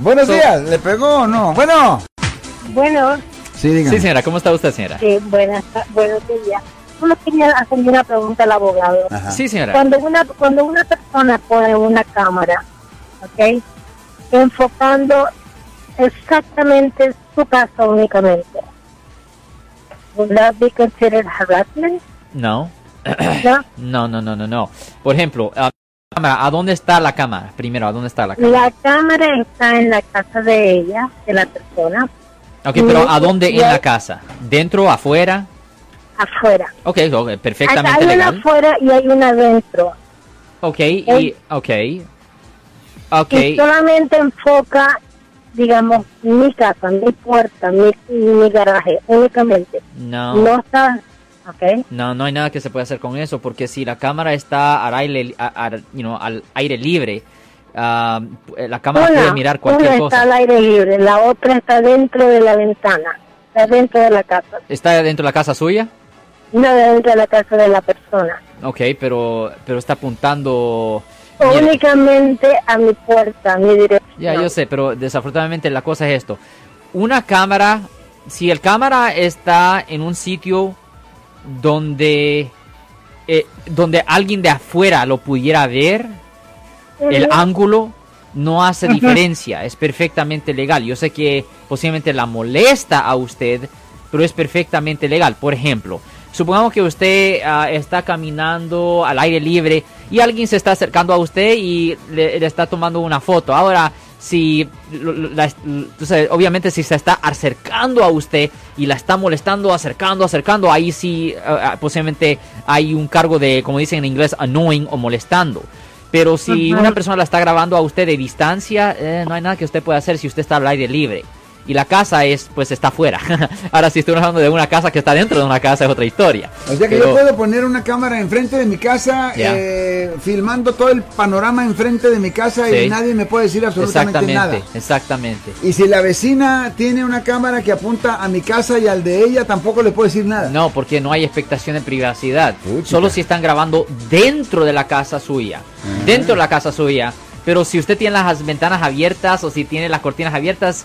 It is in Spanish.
Buenos So- días, ¿le pegó o no? Bueno. Bueno, Sí, dígame. Sí, señora, ¿cómo está usted, señora? sí, buenas, buenos días. Solo quería hacerle una pregunta al abogado. Ajá. Sí, señora. Cuando una cuando una persona pone una cámara, ¿ok? Enfocando exactamente su casa únicamente, ¿would that be considered harassment? No. ¿No? No, no, no, no, no. Por ejemplo, ah, cámara, ¿a dónde está la cámara? Primero, ¿a dónde está la cámara? La cámara está en la casa de ella, de la persona, Ok, pero ¿a dónde en la casa? ¿Dentro, afuera? afuera. Ok, ok, Hay, perfectamente hay una afuera y hay una adentro. Ok, y, ok. Ok, y solamente enfoca, digamos, mi casa, mi puerta, mi, mi garaje, únicamente. no. No está, ¿ok? No, no hay nada que se pueda hacer con eso, porque si la cámara está al aire, a- a- you know, al aire libre, ah, la cámara puede mirar cualquier una cosa. está al aire libre, la otra está dentro de la ventana, está dentro de la casa, ¿Está dentro de la casa suya? no dentro de la casa de la persona. Ok, pero, pero está apuntando... Únicamente a mi puerta, a mi dirección. Ya, yo sé, pero desafortunadamente la cosa es esto. Una cámara, si el cámara está en un sitio donde, eh, donde alguien de afuera lo pudiera ver, el ángulo no hace diferencia, es perfectamente legal. Yo sé que posiblemente la molesta a usted, pero es perfectamente legal. Por ejemplo, supongamos que usted ah, está caminando al aire libre y alguien se está acercando a usted y le, le está tomando una foto. Ahora, si, la- obviamente si se está acercando a usted y la está molestando, acercando, acercando, ahí sí ah, posiblemente hay un cargo de, como dicen en inglés, annoying o molestando. Pero si una persona la está grabando a usted de distancia, eh, no hay nada que usted pueda hacer si usted está al aire libre. Y la casa es, pues está afuera. Ahora, si estoy hablando de una casa que está dentro de una casa, es otra historia. O sea que Pero- yo puedo poner una cámara enfrente de mi casa, eh, filmando todo el panorama enfrente de mi casa y nadie me puede decir absolutamente Exactamente, nada. exactamente. Y si la vecina tiene una cámara que apunta a mi casa y al de ella, tampoco le puedo decir nada. No, porque no hay expectación de privacidad. Solo si están grabando dentro de la casa suya. Dentro de la casa suya. Pero si usted tiene las ventanas abiertas o si tiene las cortinas abiertas,